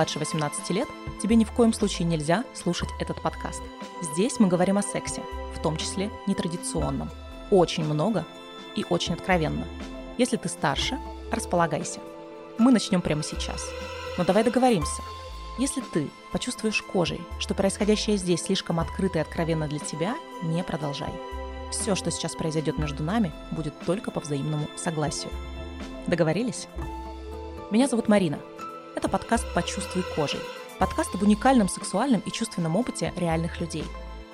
Младше 18 лет, тебе ни в коем случае нельзя слушать этот подкаст. Здесь мы говорим о сексе, в том числе нетрадиционном. Очень много и очень откровенно. Если ты старше, располагайся. Мы начнем прямо сейчас. Но давай договоримся. Если ты почувствуешь кожей, что происходящее здесь слишком открыто и откровенно для тебя, не продолжай. Все, что сейчас произойдет между нами, будет только по взаимному согласию. Договорились? Меня зовут Марина. Это подкаст «Почувствуй кожей». Подкаст об уникальном сексуальном и чувственном опыте реальных людей.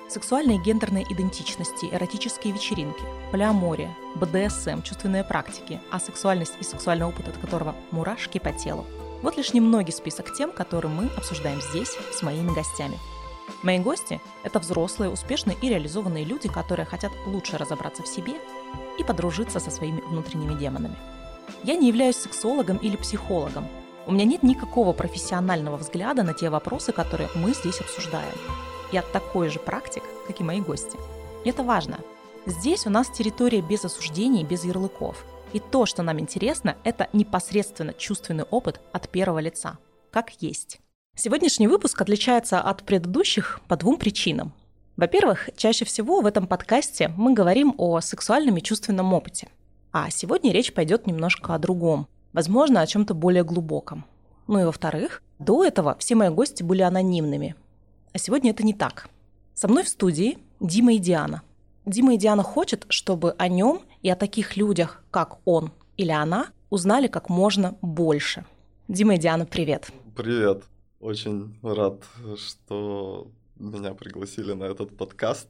Сексуальные и гендерные идентичности, эротические вечеринки, полиамория, БДСМ, чувственные практики, а сексуальность и сексуальный опыт, от которого мурашки по телу. Вот лишь немногий список тем, которые мы обсуждаем здесь с моими гостями. Мои гости – это взрослые, успешные и реализованные люди, которые хотят лучше разобраться в себе и подружиться со своими внутренними демонами. Я не являюсь сексологом или психологом. У меня нет никакого профессионального взгляда на те вопросы, которые мы здесь обсуждаем. Я такой же практик, как и мои гости. И это важно. Здесь у нас территория без осуждений, без ярлыков. И то, что нам интересно, это непосредственно чувственный опыт от первого лица, как есть. Сегодняшний выпуск отличается от предыдущих по двум причинам. Во-первых, чаще всего в этом подкасте мы говорим о сексуальном и чувственном опыте. А сегодня речь пойдет немножко о другом, возможно, о чем-то более глубоком. Ну и во-вторых, до этого все мои гости были анонимными. А сегодня это не так. Со мной в студии Дима и Диана. Дима и Диана хотят, чтобы о нем и о таких людях, как он или она, узнали как можно больше. Дима и Диана, привет. Привет. Очень рад, что меня пригласили на этот подкаст.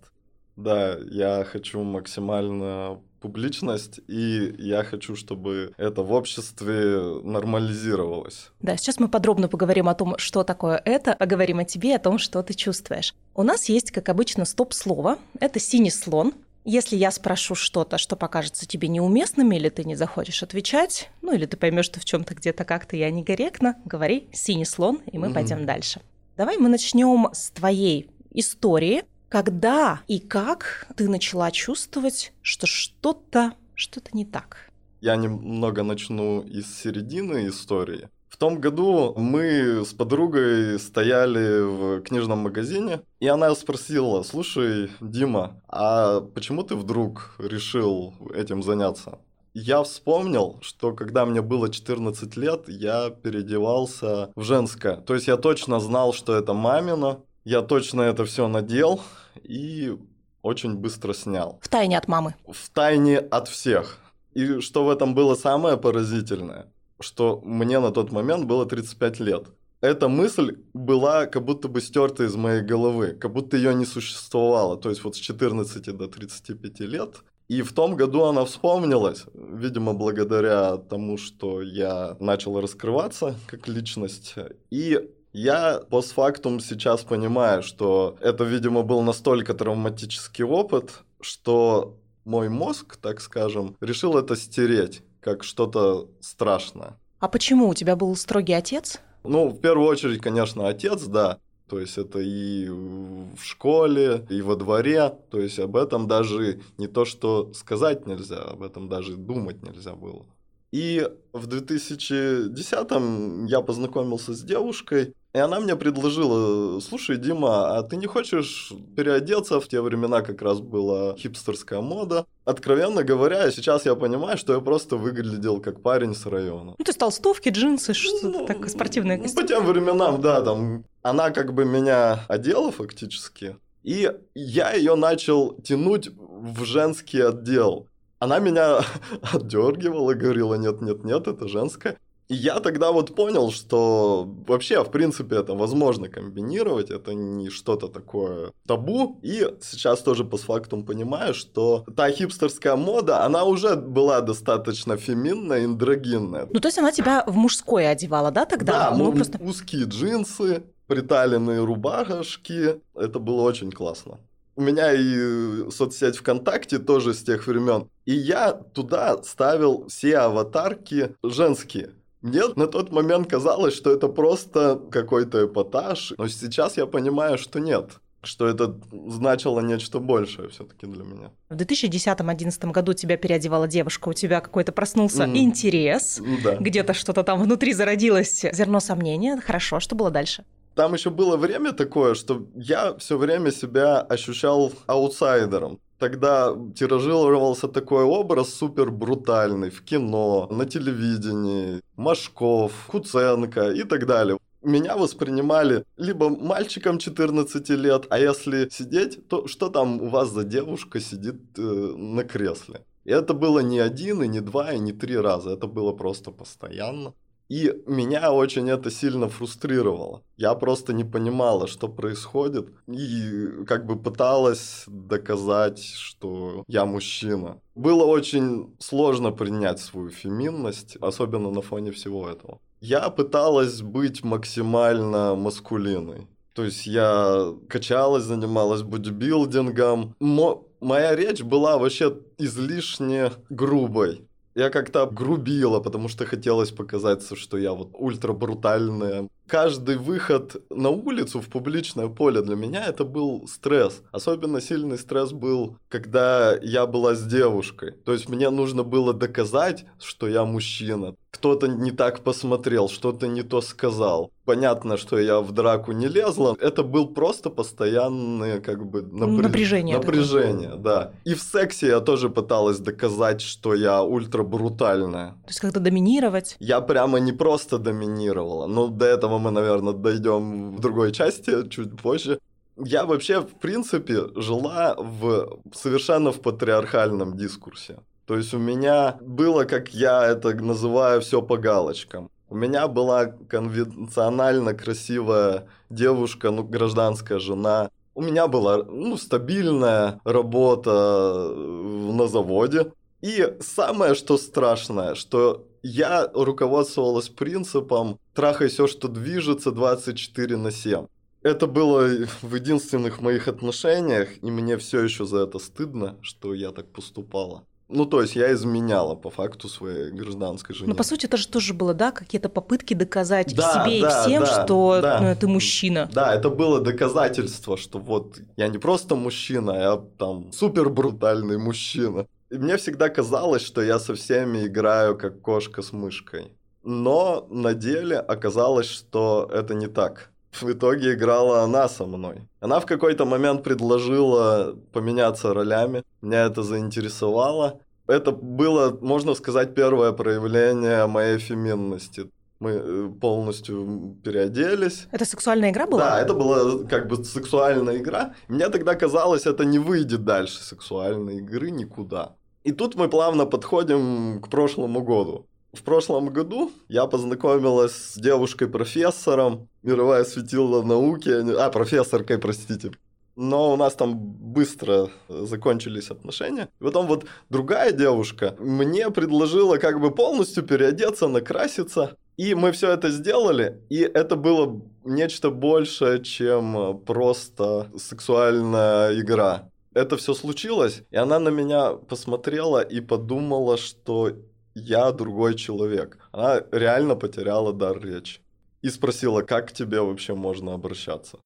Да, я хочу максимально публичность, и я хочу, чтобы это в обществе нормализировалось. Да, сейчас мы подробно поговорим о том, что такое это, поговорим о тебе, о том, что ты чувствуешь. У нас есть, как обычно, стоп-слово. Это синий слон. Если я спрошу что-то, что покажется тебе неуместным, или ты не захочешь отвечать, ну или ты поймешь, что в чем-то где-то как-то я некорректно, говори синий слон, и мы mm-hmm. пойдем дальше. Давай мы начнем с твоей истории, когда и как ты начала чувствовать, что что-то что-то не так? Я немного начну из середины истории. В том году мы с подругой стояли в книжном магазине, и она спросила, слушай, Дима, а почему ты вдруг решил этим заняться? Я вспомнил, что когда мне было 14 лет, я переодевался в женское. То есть я точно знал, что это мамина, я точно это все надел и очень быстро снял. В тайне от мамы. В тайне от всех. И что в этом было самое поразительное, что мне на тот момент было 35 лет. Эта мысль была как будто бы стерта из моей головы, как будто ее не существовало. То есть вот с 14 до 35 лет. И в том году она вспомнилась, видимо, благодаря тому, что я начал раскрываться как личность. И я постфактум сейчас понимаю, что это, видимо, был настолько травматический опыт, что мой мозг, так скажем, решил это стереть как что-то страшное. А почему? У тебя был строгий отец? Ну, в первую очередь, конечно, отец, да. То есть это и в школе, и во дворе. То есть об этом даже не то, что сказать нельзя, об этом даже думать нельзя было. И в 2010-м я познакомился с девушкой, и она мне предложила, слушай, Дима, а ты не хочешь переодеться? В те времена как раз была хипстерская мода. Откровенно говоря, сейчас я понимаю, что я просто выглядел как парень с района. Ну, ты стал толстовки, джинсы, что-то ну, такое спортивное костюм. По тем временам, да, там, она как бы меня одела фактически. И я ее начал тянуть в женский отдел она меня отдергивала, говорила, нет, нет, нет, это женское. И я тогда вот понял, что вообще, в принципе, это возможно комбинировать, это не что-то такое табу. И сейчас тоже по факту понимаю, что та хипстерская мода, она уже была достаточно феминная, андрогинная. Ну, то есть она тебя в мужское одевала, да, тогда? Да, ну, просто... узкие джинсы, приталенные рубашки. Это было очень классно. У меня и соцсеть ВКонтакте тоже с тех времен. И я туда ставил все аватарки женские. Мне на тот момент казалось, что это просто какой-то эпатаж, но сейчас я понимаю, что нет. что это значило нечто большее все-таки для меня. В 2010-2011 году тебя переодевала девушка, у тебя какой-то проснулся mm. интерес, да. где-то что-то там внутри зародилось, зерно сомнения. Хорошо, что было дальше? Там еще было время такое, что я все время себя ощущал аутсайдером. Тогда тиражировался такой образ супер брутальный в кино, на телевидении, Машков, Куценко и так далее меня воспринимали либо мальчиком 14 лет, а если сидеть, то что там у вас за девушка сидит э, на кресле? И это было не один, и не два, и не три раза, это было просто постоянно. И меня очень это сильно фрустрировало. Я просто не понимала, что происходит, и как бы пыталась доказать, что я мужчина. Было очень сложно принять свою феминность, особенно на фоне всего этого. Я пыталась быть максимально маскулиной. То есть я качалась, занималась бодибилдингом. Мо моя речь была вообще излишне грубой. Я как-то грубила, потому что хотелось показаться, что я вот ультра брутальная. Каждый выход на улицу в публичное поле для меня это был стресс. Особенно сильный стресс был, когда я была с девушкой. То есть мне нужно было доказать, что я мужчина кто-то не так посмотрел, что-то не то сказал. Понятно, что я в драку не лезла. Это был просто постоянное как бы напряж... напряжение. Напряжение, такое. да. И в сексе я тоже пыталась доказать, что я ультра брутальная. То есть как-то доминировать? Я прямо не просто доминировала. Но до этого мы, наверное, дойдем в другой части чуть позже. Я вообще, в принципе, жила в совершенно в патриархальном дискурсе. То есть у меня было, как я это называю, все по галочкам. У меня была конвенционально красивая девушка, ну, гражданская жена. У меня была, ну, стабильная работа э, на заводе. И самое, что страшное, что я руководствовалась принципом «трахай все, что движется 24 на 7». Это было в единственных моих отношениях, и мне все еще за это стыдно, что я так поступала. Ну, то есть я изменяла по факту своей гражданской жене. Ну, по сути, это же тоже было, да, какие-то попытки доказать да, себе да, и всем, да, что да. Ну, ты мужчина. Да, это было доказательство, что вот я не просто мужчина, а я там супер брутальный мужчина. Мне всегда казалось, что я со всеми играю как кошка с мышкой. Но на деле оказалось, что это не так в итоге играла она со мной. Она в какой-то момент предложила поменяться ролями. Меня это заинтересовало. Это было, можно сказать, первое проявление моей феминности. Мы э, полностью переоделись. Это сексуальная игра была? Да, это была как бы сексуальная игра. Мне тогда казалось, это не выйдет дальше сексуальной игры никуда. И тут мы плавно подходим к прошлому году. В прошлом году я познакомилась с девушкой-профессором, мировая светила науки, а, профессоркой, простите. Но у нас там быстро закончились отношения. И потом вот другая девушка мне предложила как бы полностью переодеться, накраситься. И мы все это сделали, и это было нечто большее, чем просто сексуальная игра. Это все случилось, и она на меня посмотрела и подумала, что я другой человек. Она реально потеряла дар речи. И спросила, как к тебе вообще можно обращаться.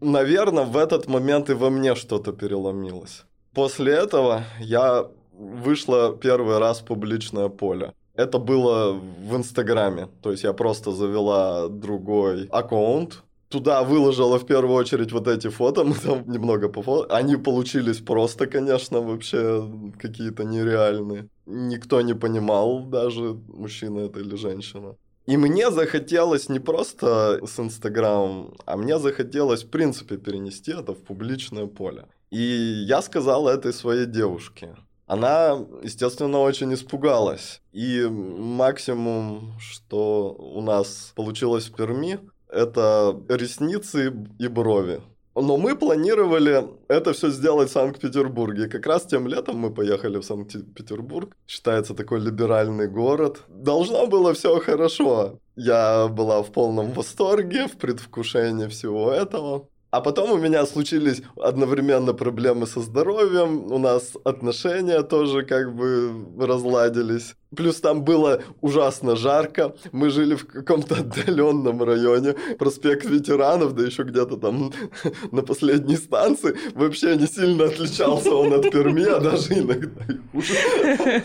Наверное, в этот момент и во мне что-то переломилось. После этого я вышла первый раз в публичное поле. Это было в Инстаграме. То есть я просто завела другой аккаунт, туда выложила в первую очередь вот эти фото, мы там немного по фото. Они получились просто, конечно, вообще какие-то нереальные. Никто не понимал даже, мужчина это или женщина. И мне захотелось не просто с Инстаграмом, а мне захотелось, в принципе, перенести это в публичное поле. И я сказал этой своей девушке, она, естественно, очень испугалась. И максимум, что у нас получилось в Перми, это ресницы и брови. Но мы планировали это все сделать в Санкт-Петербурге. Как раз тем летом мы поехали в Санкт-Петербург. Считается такой либеральный город. Должно было все хорошо. Я была в полном восторге, в предвкушении всего этого. А потом у меня случились одновременно проблемы со здоровьем, у нас отношения тоже как бы разладились. Плюс там было ужасно жарко, мы жили в каком-то отдаленном районе, проспект ветеранов, да еще где-то там на последней станции. Вообще не сильно отличался он от Перми, а даже иногда и хуже.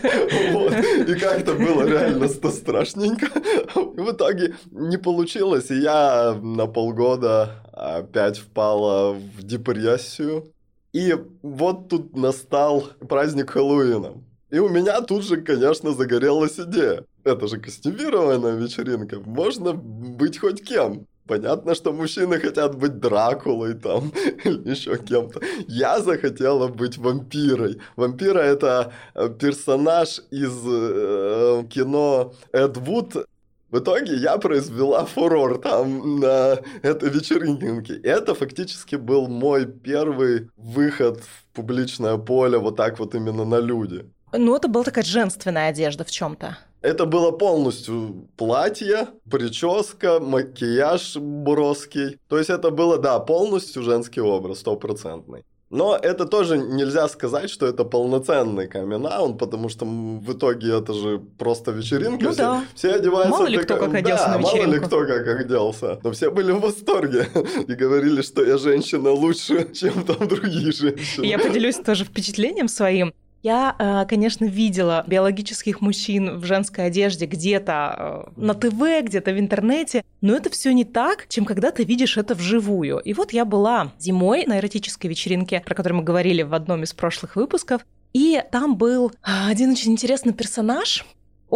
Вот. И как-то было реально страшненько. В итоге не получилось, и я на полгода опять впала в депрессию. И вот тут настал праздник Хэллоуина. И у меня тут же, конечно, загорелась идея. Это же костюмированная вечеринка. Можно быть хоть кем. Понятно, что мужчины хотят быть Дракулой там или еще кем-то. Я захотела быть вампирой. Вампира это э, персонаж из э, кино Эд Вуд в итоге я произвела фурор там на этой вечеринке. Это фактически был мой первый выход в публичное поле вот так вот именно на люди. Ну, это была такая женственная одежда в чем-то. Это было полностью платье, прическа, макияж броский. То есть это было, да, полностью женский образ, стопроцентный. Но это тоже нельзя сказать, что это полноценный камин потому что в итоге это же просто вечеринка. Ну все, да. все одеваются... Мало ли кто как оделся да, на вечеринку. мало ли кто как оделся. Но все были в восторге и говорили, что я женщина лучше, чем там другие женщины. Я поделюсь тоже впечатлением своим. Я, э, конечно, видела биологических мужчин в женской одежде где-то э, на ТВ, где-то в интернете, но это все не так, чем когда ты видишь это вживую. И вот я была зимой на эротической вечеринке, про которую мы говорили в одном из прошлых выпусков, и там был один очень интересный персонаж,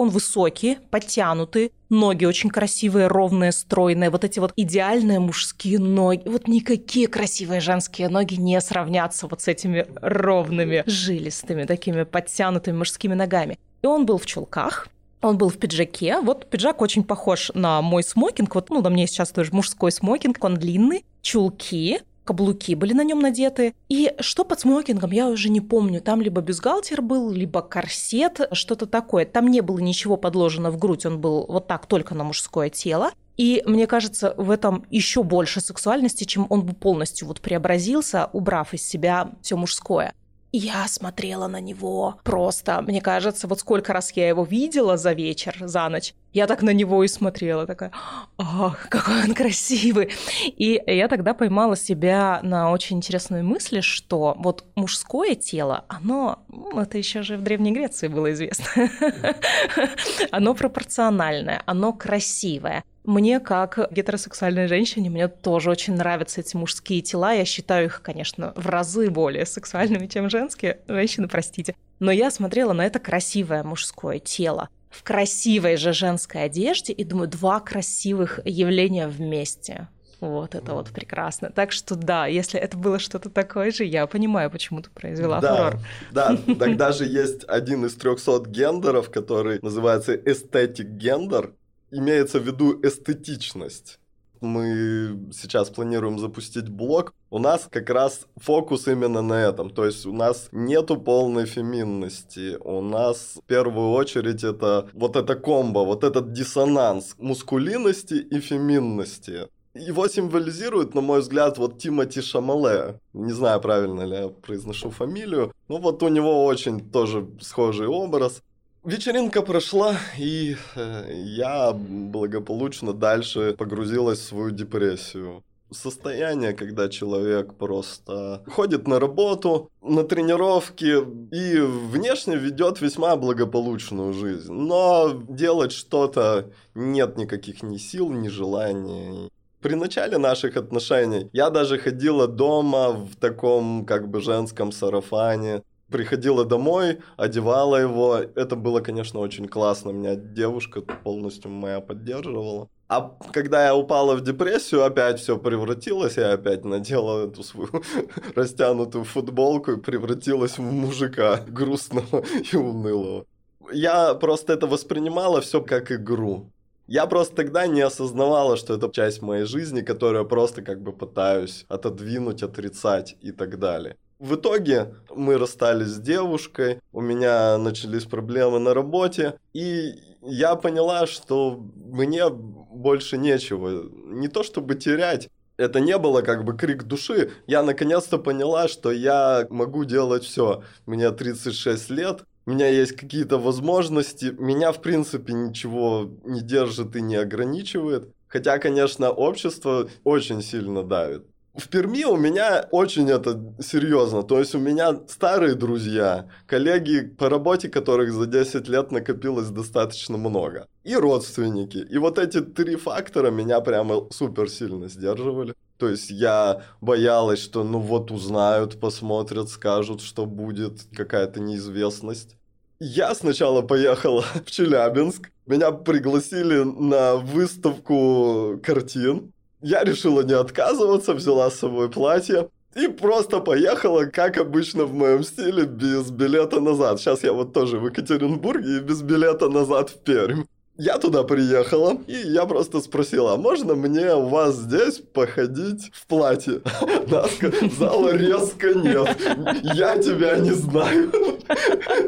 он высокий, подтянутый, ноги очень красивые, ровные, стройные, вот эти вот идеальные мужские ноги. Вот никакие красивые женские ноги не сравнятся вот с этими ровными, жилистыми, такими подтянутыми мужскими ногами. И он был в чулках, он был в пиджаке. Вот пиджак очень похож на мой смокинг. Вот, ну, на мне сейчас тоже мужской смокинг. Он длинный, чулки, каблуки были на нем надеты. И что под смокингом, я уже не помню. Там либо бюстгальтер был, либо корсет, что-то такое. Там не было ничего подложено в грудь, он был вот так только на мужское тело. И мне кажется, в этом еще больше сексуальности, чем он бы полностью вот преобразился, убрав из себя все мужское. Я смотрела на него просто, мне кажется, вот сколько раз я его видела за вечер, за ночь, я так на него и смотрела, такая, ах, какой он красивый. И я тогда поймала себя на очень интересной мысли, что вот мужское тело, оно, ну, это еще же в Древней Греции было известно, оно пропорциональное, оно красивое. Мне, как гетеросексуальной женщине, мне тоже очень нравятся эти мужские тела. Я считаю их, конечно, в разы более сексуальными, чем женские. Женщины, простите. Но я смотрела на это красивое мужское тело в красивой же женской одежде и думаю, два красивых явления вместе. Вот это вот прекрасно. Так что да, если это было что-то такое же, я понимаю, почему ты произвела да, фурор. Да, тогда же есть один из 300 гендеров, который называется эстетик гендер имеется в виду эстетичность. Мы сейчас планируем запустить блог. У нас как раз фокус именно на этом. То есть у нас нету полной феминности. У нас в первую очередь это вот это комбо, вот этот диссонанс мускулинности и феминности. Его символизирует, на мой взгляд, вот Тимати Шамале. Не знаю, правильно ли я произношу фамилию. Ну вот у него очень тоже схожий образ. Вечеринка прошла, и э, я благополучно дальше погрузилась в свою депрессию. Состояние, когда человек просто ходит на работу, на тренировки и внешне ведет весьма благополучную жизнь. Но делать что-то нет никаких ни сил, ни желаний. При начале наших отношений я даже ходила дома в таком как бы женском сарафане, приходила домой, одевала его. Это было, конечно, очень классно. Меня девушка полностью моя поддерживала. А когда я упала в депрессию, опять все превратилось, я опять надела эту свою растянутую футболку и превратилась в мужика грустного и унылого. Я просто это воспринимала все как игру. Я просто тогда не осознавала, что это часть моей жизни, которую я просто как бы пытаюсь отодвинуть, отрицать и так далее. В итоге мы расстались с девушкой, у меня начались проблемы на работе, и я поняла, что мне больше нечего. Не то чтобы терять, Это не было как бы крик души. Я наконец-то поняла, что я могу делать все. Мне 36 лет, у меня есть какие-то возможности, меня, в принципе, ничего не держит и не ограничивает. Хотя, конечно, общество очень сильно давит. В Перми у меня очень это серьезно. То есть у меня старые друзья, коллеги по работе, которых за 10 лет накопилось достаточно много. И родственники. И вот эти три фактора меня прямо супер сильно сдерживали. То есть я боялась, что ну вот узнают, посмотрят, скажут, что будет какая-то неизвестность. Я сначала поехала в Челябинск. Меня пригласили на выставку картин. Я решила не отказываться, взяла с собой платье. И просто поехала, как обычно в моем стиле, без билета назад. Сейчас я вот тоже в Екатеринбурге и без билета назад в Пермь. Я туда приехала, и я просто спросила, а можно мне у вас здесь походить в платье? Сказала резко нет, я тебя не знаю,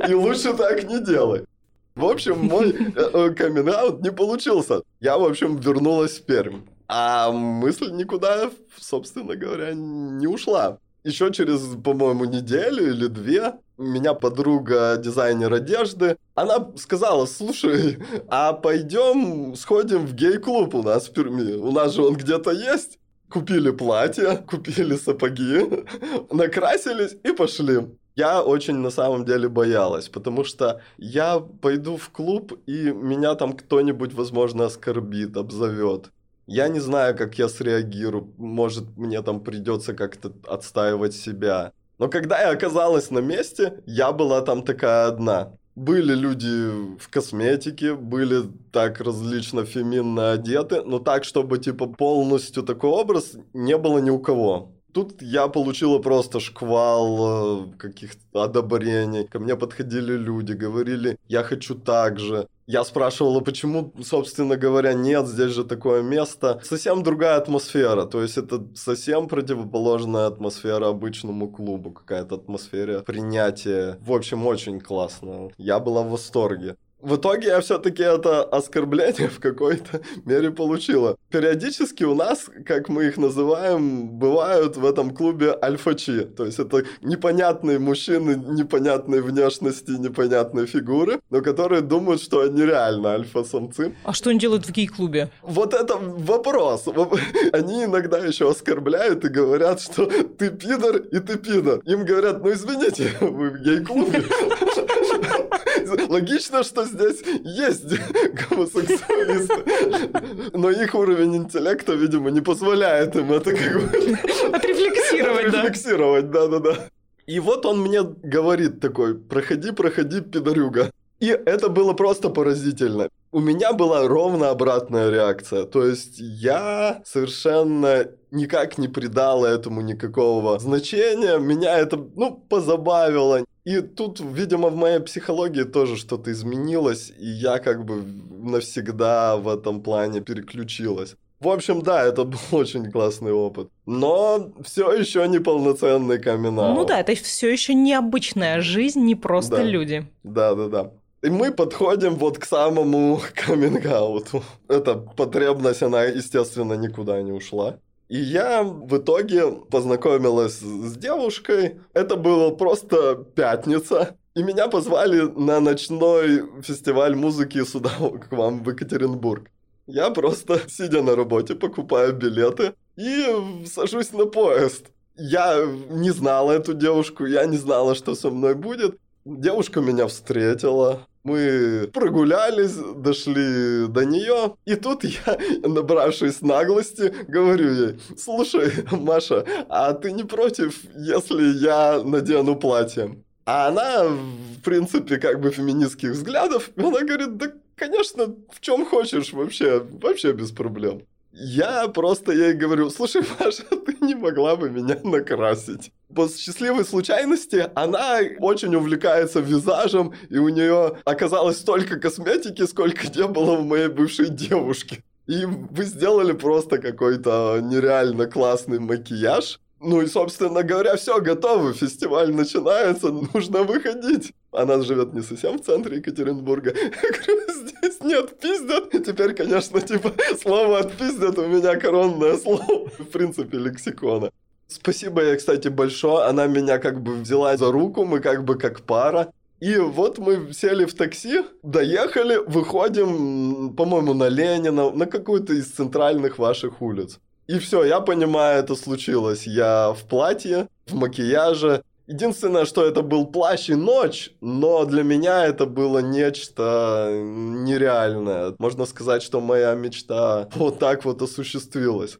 и лучше так не делай. В общем, мой э, э, камин не получился. Я, в общем, вернулась в Пермь. А мысль никуда, собственно говоря, не ушла. Еще через, по-моему, неделю или две меня подруга дизайнер одежды, она сказала, слушай, а пойдем сходим в гей-клуб у нас в Перми. У нас же он где-то есть. Купили платье, купили сапоги, накрасились и пошли. Я очень на самом деле боялась, потому что я пойду в клуб, и меня там кто-нибудь, возможно, оскорбит, обзовет. Я не знаю, как я среагирую. Может, мне там придется как-то отстаивать себя. Но когда я оказалась на месте, я была там такая одна. Были люди в косметике, были так различно феминно одеты, но так, чтобы типа полностью такой образ не было ни у кого. Тут я получила просто шквал э, каких-то одобрений. Ко мне подходили люди, говорили, я хочу так же. Я спрашивала, почему, собственно говоря, нет, здесь же такое место. Совсем другая атмосфера, то есть это совсем противоположная атмосфера обычному клубу, какая-то атмосфера принятия. В общем, очень классно. Я была в восторге. В итоге я все-таки это оскорбление в какой-то мере получила. Периодически у нас, как мы их называем, бывают в этом клубе альфачи. То есть это непонятные мужчины непонятной внешности, непонятной фигуры, но которые думают, что они реально альфа-самцы. А что они делают в гей-клубе? Вот это вопрос. Они иногда еще оскорбляют и говорят, что ты пидор и ты пидор. Им говорят, ну извините, вы в гей-клубе. Логично, что здесь есть гомосексуалисты, но их уровень интеллекта, видимо, не позволяет им это как бы... Отрефлексировать, да. Отрефлексировать, да-да-да. И вот он мне говорит такой, проходи, проходи, пидорюга. И это было просто поразительно. У меня была ровно обратная реакция. То есть я совершенно никак не придала этому никакого значения. Меня это, ну, позабавило. И тут, видимо, в моей психологии тоже что-то изменилось, и я как бы навсегда в этом плане переключилась. В общем, да, это был очень классный опыт. Но все еще не полноценный камин Ну да, это все еще необычная жизнь, не просто да. люди. Да, да, да. И мы подходим вот к самому каминг -ауту. Эта потребность, она, естественно, никуда не ушла. И я в итоге познакомилась с девушкой. Это было просто пятница. И меня позвали на ночной фестиваль музыки сюда, к вам в Екатеринбург. Я просто, сидя на работе, покупаю билеты и сажусь на поезд. Я не знала эту девушку, я не знала, что со мной будет. Девушка меня встретила, мы прогулялись, дошли до нее, и тут я, набравшись наглости, говорю ей, слушай, Маша, а ты не против, если я надену платье? А она, в принципе, как бы феминистских взглядов, она говорит, да, конечно, в чем хочешь вообще, вообще без проблем. Я просто ей говорю, слушай, Маша, ты не могла бы меня накрасить. По счастливой случайности она очень увлекается визажем, и у нее оказалось столько косметики, сколько не было у моей бывшей девушки. И вы сделали просто какой-то нереально классный макияж. Ну и, собственно говоря, все, готово, фестиваль начинается, нужно выходить. Она живет не совсем в центре Екатеринбурга. Здесь нет, пиздят. Теперь, конечно, типа, слово отпиздят у меня коронное слово. В принципе, лексикона. Спасибо ей, кстати, большое. Она меня как бы взяла за руку, мы как бы как пара. И вот мы сели в такси, доехали, выходим, по-моему, на Ленина, на какую-то из центральных ваших улиц. И все, я понимаю, это случилось. Я в платье, в макияже. Единственное, что это был плащ и ночь, но для меня это было нечто нереальное. Можно сказать, что моя мечта вот так вот осуществилась.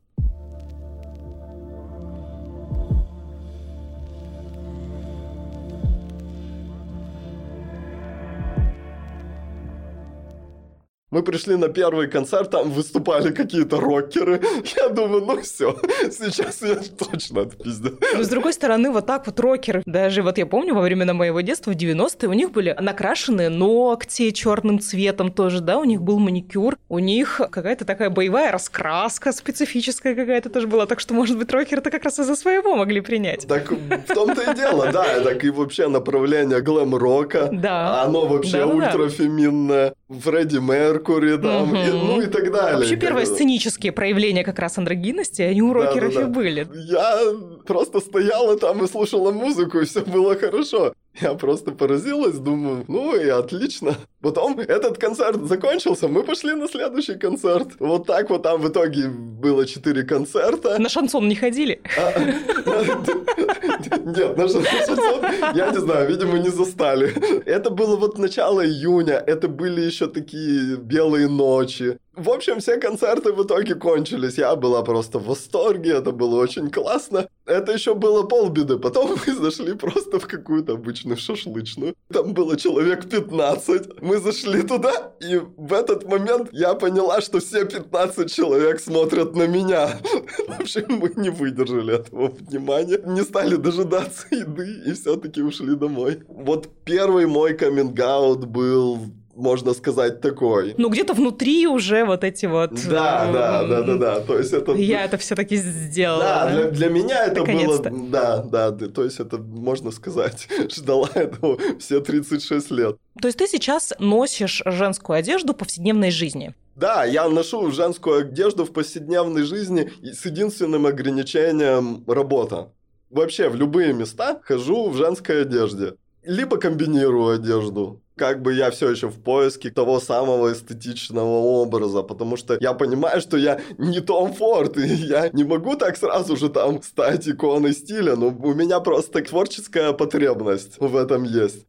Мы пришли на первый концерт, там выступали какие-то рокеры. Я думаю, ну все, сейчас я точно отпиздю. Но с другой стороны, вот так вот рокеры, даже вот я помню, во времена моего детства, в 90-е, у них были накрашенные ногти черным цветом тоже, да, у них был маникюр, у них какая-то такая боевая раскраска специфическая какая-то тоже была, так что, может быть, рокеры-то как раз из-за своего могли принять. Так в том-то и дело, да, так и вообще направление глэм-рока, да. оно вообще Да-да-да. ультрафеминное. Фредди Меркури там, и, ну и так далее. Вообще первые сценические проявления как раз андрогинности, они у рокеров Да-да-да. и были. Я просто стояла там и слушала музыку, и все было хорошо. Я просто поразилась, думаю, ну и отлично. Потом этот концерт закончился, мы пошли на следующий концерт. Вот так вот там в итоге было четыре концерта. На шансон не ходили? А, Нет, на шансон, я не знаю, видимо, не застали. Это было вот начало июня, это были еще такие белые ночи. В общем, все концерты в итоге кончились. Я была просто в восторге, это было очень классно. Это еще было полбеды. Потом мы зашли просто в какую-то обычную шашлычную. Там было человек 15. Мы зашли туда, и в этот момент я поняла, что все 15 человек смотрят на меня. В общем, мы не выдержали этого внимания, не стали дожидаться еды и все-таки ушли домой. Вот первый мой каминг был можно сказать, такой. Ну, где-то внутри уже вот эти вот... Да, э, да, да, да, да. То есть это... Я это все-таки сделала. Да, для, для меня это было... Да, да, да, то есть это, можно сказать, ждала этого все 36 лет. То есть ты сейчас носишь женскую одежду в повседневной жизни? Да, я ношу женскую одежду в повседневной жизни с единственным ограничением работа. Вообще в любые места хожу в женской одежде. Либо комбинирую одежду. Как бы я все еще в поиске того самого эстетичного образа, потому что я понимаю, что я не Том Форд, и я не могу так сразу же там стать иконой стиля, но у меня просто творческая потребность в этом есть.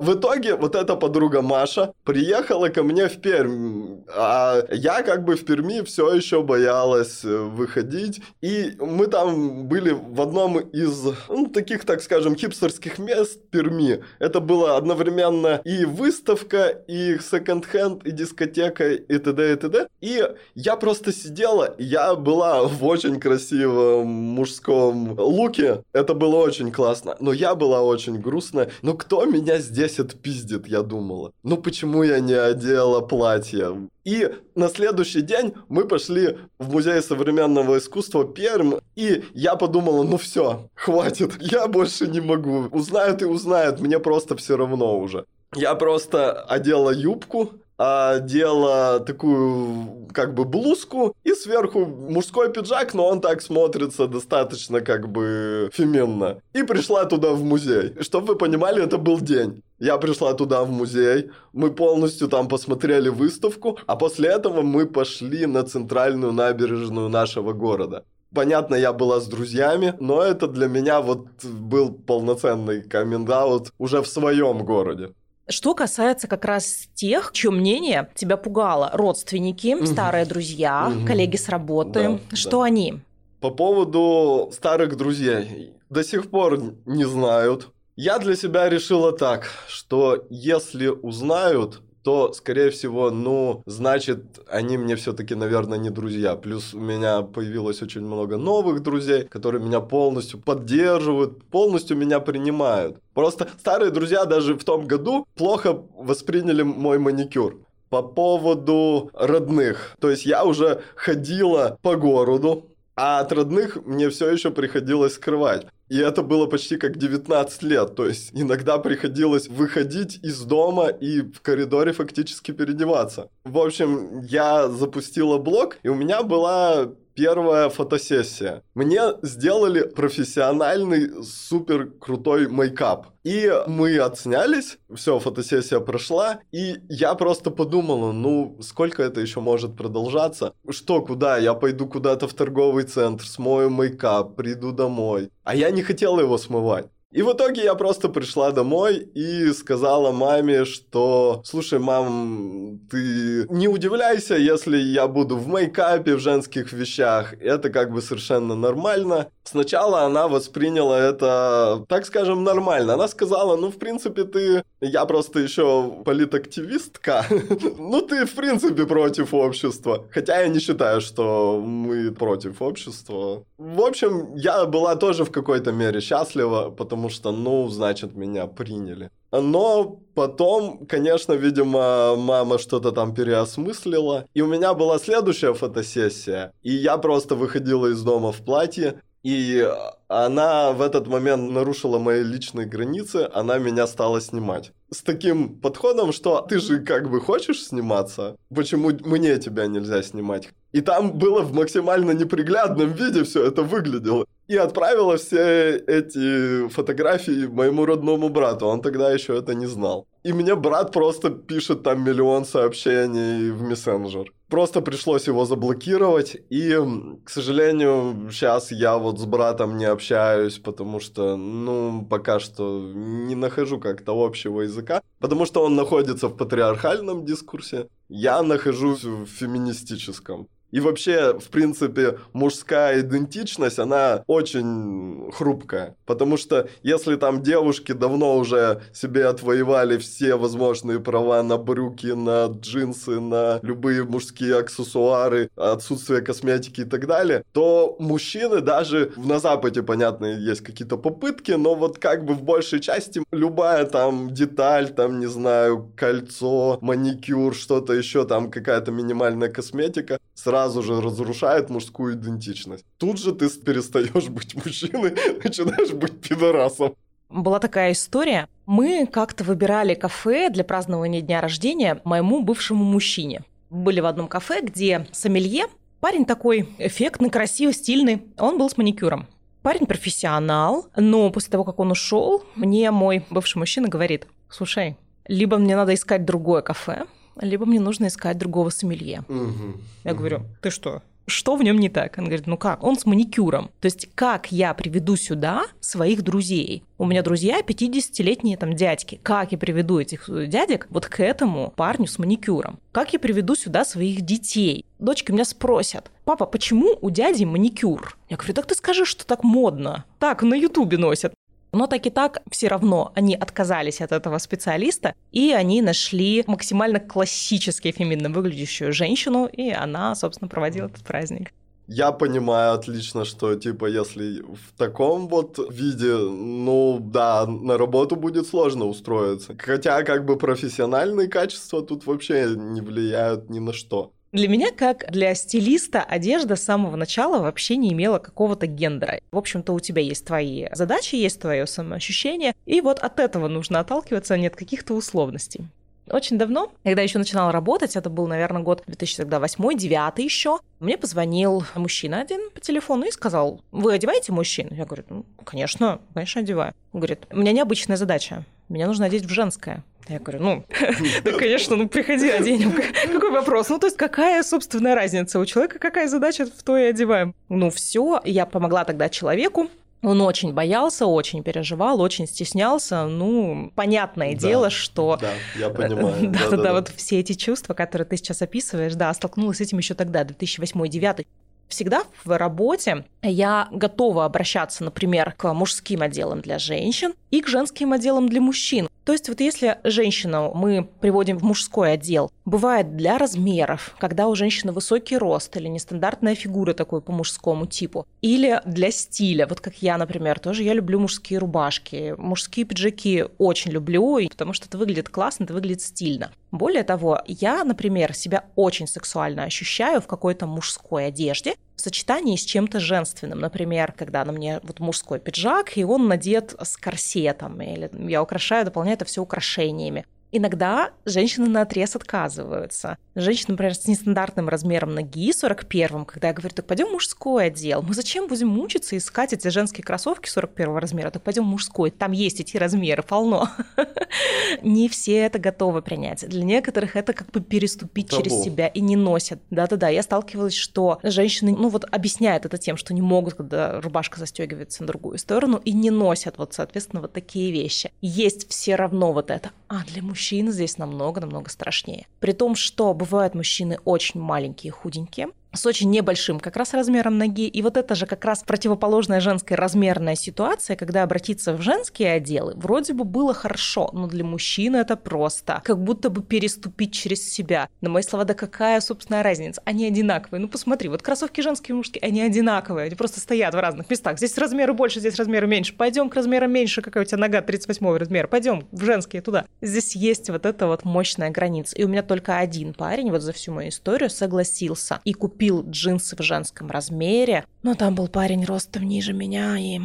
В итоге вот эта подруга Маша приехала ко мне в Пермь, а я как бы в Перми все еще боялась э, выходить, и мы там были в одном из ну, таких, так скажем, хипстерских мест Перми. Это было одновременно и выставка, и секонд-хенд, и дискотека, и т.д. и т.д. И я просто сидела, я была в очень красивом мужском луке, это было очень классно, но я была очень грустная. Ну кто меня здесь отпиздит, я думала. Ну почему я не одела платье? И на следующий день мы пошли в музей современного искусства Пермь, и я подумала, ну все, хватит, я больше не могу. Узнают и узнают, мне просто все равно уже. Я просто одела юбку, одела такую как бы блузку и сверху мужской пиджак, но он так смотрится достаточно как бы феминно. И пришла туда в музей. Чтобы вы понимали, это был день. Я пришла туда в музей, мы полностью там посмотрели выставку, а после этого мы пошли на центральную набережную нашего города. Понятно, я была с друзьями, но это для меня вот был полноценный каминг уже в своем городе. Что касается как раз тех, чье мнение тебя пугало, родственники, Мгм. старые друзья, Мгм. коллеги с работы, Да, что да. они? По поводу старых друзей. До сих пор не знают. Я для себя решила так, что если узнают, то, скорее всего, ну, значит, они мне все-таки, наверное, не друзья. Плюс у меня появилось очень много новых друзей, которые меня полностью поддерживают, полностью меня принимают. Просто старые друзья даже в том году плохо восприняли мой маникюр. По поводу родных. То есть я уже ходила по городу, А от родных мне все еще приходилось скрывать. И это было почти как 19 лет. То есть иногда приходилось выходить из дома и в коридоре фактически переодеваться. В общем, я запустила блог, и у меня была первая фотосессия. Мне сделали профессиональный супер крутой мейкап. И мы отснялись, все, фотосессия прошла, и я просто подумала, ну, сколько это еще может продолжаться? Что, куда? Я пойду куда-то в торговый центр, смою мейкап, приду домой. А я не хотела его смывать. И в итоге я просто пришла домой и сказала маме, что, слушай, мам, ты не удивляйся, если я буду в мейкапе, в женских вещах. Это как бы совершенно нормально. Сначала она восприняла это, так скажем, нормально. Она сказала, ну, в принципе, ты... Я просто еще политактивистка. ну, ты, в принципе, против общества. Хотя я не считаю, что мы против общества. В общем, я была тоже в какой-то мере счастлива, потому что, ну, значит, меня приняли. Но потом, конечно, видимо, мама что-то там переосмыслила. И у меня была следующая фотосессия. И я просто выходила из дома в платье. И она в этот момент нарушила мои личные границы, она меня стала снимать. С таким подходом, что ты же как бы хочешь сниматься, почему мне тебя нельзя снимать? И там было в максимально неприглядном виде все это выглядело. И отправила все эти фотографии моему родному брату, он тогда еще это не знал. И мне брат просто пишет там миллион сообщений в мессенджер. Просто пришлось его заблокировать, и, к сожалению, сейчас я вот с братом не общаюсь, потому что, ну, пока что не нахожу как-то общего языка, потому что он находится в патриархальном дискурсе, я нахожусь в феминистическом. И вообще, в принципе, мужская идентичность, она очень хрупкая. Потому что если там девушки давно уже себе отвоевали все возможные права на брюки, на джинсы, на любые мужские аксессуары, отсутствие косметики и так далее, то мужчины даже на Западе, понятно, есть какие-то попытки, но вот как бы в большей части любая там деталь, там, не знаю, кольцо, маникюр, что-то еще, там какая-то минимальная косметика, сразу же разрушает мужскую идентичность. Тут же ты перестаешь быть мужчиной, начинаешь быть пидорасом. Была такая история. Мы как-то выбирали кафе для празднования дня рождения моему бывшему мужчине. Были в одном кафе, где сомелье, парень такой эффектный, красивый, стильный, он был с маникюром. Парень профессионал, но после того, как он ушел, мне мой бывший мужчина говорит, слушай, либо мне надо искать другое кафе, либо мне нужно искать другого сомелье. Угу. Я говорю, ты что? Что в нем не так? Он говорит, ну как? Он с маникюром. То есть как я приведу сюда своих друзей? У меня друзья 50-летние там дядьки. Как я приведу этих дядек вот к этому парню с маникюром? Как я приведу сюда своих детей? Дочки меня спросят, папа, почему у дяди маникюр? Я говорю, так ты скажи, что так модно. Так, на ютубе носят. Но так и так все равно они отказались от этого специалиста, и они нашли максимально классически феминно выглядящую женщину, и она, собственно, проводила этот праздник. Я понимаю отлично, что, типа, если в таком вот виде, ну, да, на работу будет сложно устроиться. Хотя, как бы, профессиональные качества тут вообще не влияют ни на что. Для меня, как для стилиста, одежда с самого начала вообще не имела какого-то гендера. В общем-то, у тебя есть твои задачи, есть твое самоощущение, и вот от этого нужно отталкиваться, а не от каких-то условностей. Очень давно, когда еще начинала работать, это был, наверное, год 2008-2009 еще, мне позвонил мужчина один по телефону и сказал, вы одеваете мужчин? Я говорю, ну, конечно, конечно, одеваю. Он говорит, у меня необычная задача, меня нужно одеть в женское. Я говорю, ну, да, конечно, ну, приходи, оденем. Какой вопрос? Ну, то есть, какая, собственная разница у человека, какая задача, в то и одеваем. Ну, все, я помогла тогда человеку, он очень боялся, очень переживал, очень стеснялся. Ну, понятное да, дело, что... Да, я понимаю. Да-да-да, вот все эти чувства, которые ты сейчас описываешь, да, столкнулась с этим еще тогда, 2008-2009 всегда в работе я готова обращаться, например, к мужским отделам для женщин и к женским отделам для мужчин. То есть вот если женщину мы приводим в мужской отдел, бывает для размеров, когда у женщины высокий рост или нестандартная фигура такой по мужскому типу, или для стиля, вот как я, например, тоже я люблю мужские рубашки, мужские пиджаки очень люблю, потому что это выглядит классно, это выглядит стильно. Более того, я, например, себя очень сексуально ощущаю в какой-то мужской одежде, в сочетании с чем-то женственным. Например, когда на мне вот мужской пиджак, и он надет с корсетом, или я украшаю, дополняю это все украшениями. Иногда женщины на отрез отказываются. Женщина, например, с нестандартным размером ноги, 41-м, когда я говорю, так пойдем в мужской отдел. Мы зачем будем мучиться искать эти женские кроссовки 41 размера? Так пойдем в мужской. Там есть эти размеры, полно. Не все это готовы принять. Для некоторых это как бы переступить через себя и не носят. Да-да-да, я сталкивалась, что женщины, ну вот объясняют это тем, что не могут, когда рубашка застегивается на другую сторону, и не носят вот, соответственно, вот такие вещи. Есть все равно вот это. А для мужчин здесь намного-намного страшнее. При том, что бывают мужчины очень маленькие, худенькие, с очень небольшим как раз размером ноги. И вот это же как раз противоположная женская размерная ситуация, когда обратиться в женские отделы, вроде бы было хорошо, но для мужчины это просто как будто бы переступить через себя. На мои слова, да какая, собственно, разница? Они одинаковые. Ну посмотри, вот кроссовки женские и мужские, они одинаковые, они просто стоят в разных местах. Здесь размеры больше, здесь размеры меньше. Пойдем к размеру меньше, какая у тебя нога 38 размера. Пойдем в женские туда. Здесь есть вот эта вот мощная граница. И у меня только один парень вот за всю мою историю согласился и купил купил джинсы в женском размере, но там был парень ростом ниже меня и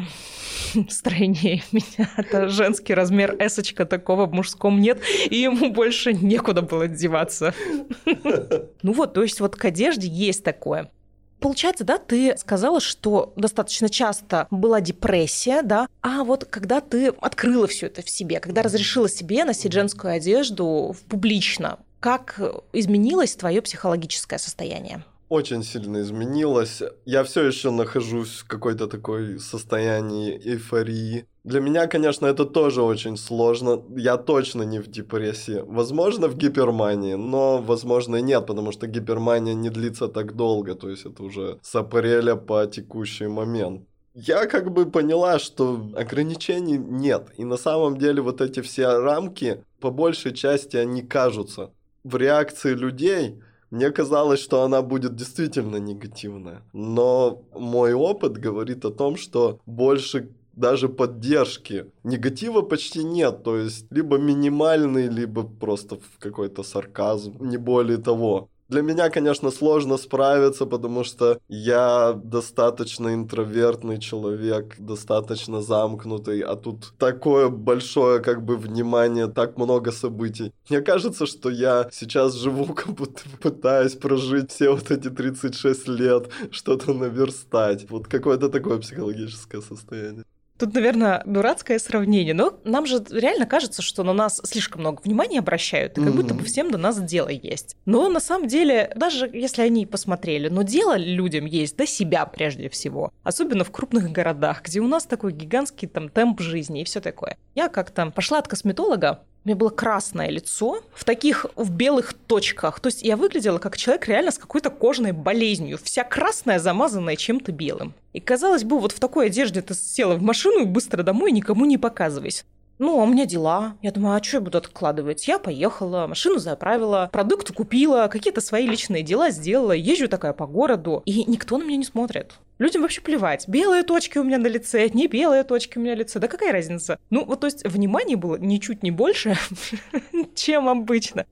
стройнее меня. Это женский размер эсочка, такого в мужском нет, и ему больше некуда было деваться. Ну вот, то есть вот к одежде есть такое. Получается, да, ты сказала, что достаточно часто была депрессия, да, а вот когда ты открыла все это в себе, когда разрешила себе носить женскую одежду публично, как изменилось твое психологическое состояние? Очень сильно изменилось. Я все еще нахожусь в какой-то такой состоянии эйфории. Для меня, конечно, это тоже очень сложно. Я точно не в депрессии. Возможно, в гипермании, но, возможно, и нет, потому что гипермания не длится так долго. То есть это уже с апреля по текущий момент. Я как бы поняла, что ограничений нет. И на самом деле вот эти все рамки, по большей части, они кажутся. В реакции людей мне казалось, что она будет действительно негативная. Но мой опыт говорит о том, что больше даже поддержки. Негатива почти нет, то есть либо минимальный, либо просто какой-то сарказм, не более того. Для меня, конечно, сложно справиться, потому что я достаточно интровертный человек, достаточно замкнутый, а тут такое большое как бы внимание, так много событий. Мне кажется, что я сейчас живу, как будто пытаюсь прожить все вот эти 36 лет, что-то наверстать. Вот какое-то такое психологическое состояние. Тут, наверное, дурацкое сравнение, но нам же реально кажется, что на нас слишком много внимания обращают, и как mm-hmm. будто бы всем до нас дело есть. Но на самом деле, даже если они посмотрели, но дело людям есть до себя прежде всего. Особенно в крупных городах, где у нас такой гигантский там темп жизни и все такое. Я как-то пошла от косметолога, у меня было красное лицо в таких, в белых точках. То есть я выглядела как человек реально с какой-то кожной болезнью. Вся красная, замазанная чем-то белым. И казалось бы, вот в такой одежде ты села в машину и быстро домой, никому не показывайся. Ну, а у меня дела. Я думаю, а что я буду откладывать? Я поехала, машину заправила, продукты купила, какие-то свои личные дела сделала, езжу такая по городу, и никто на меня не смотрит. Людям вообще плевать. Белые точки у меня на лице, не белые точки у меня на лице. Да какая разница? Ну, вот то есть внимания было ничуть не больше, чем обычно.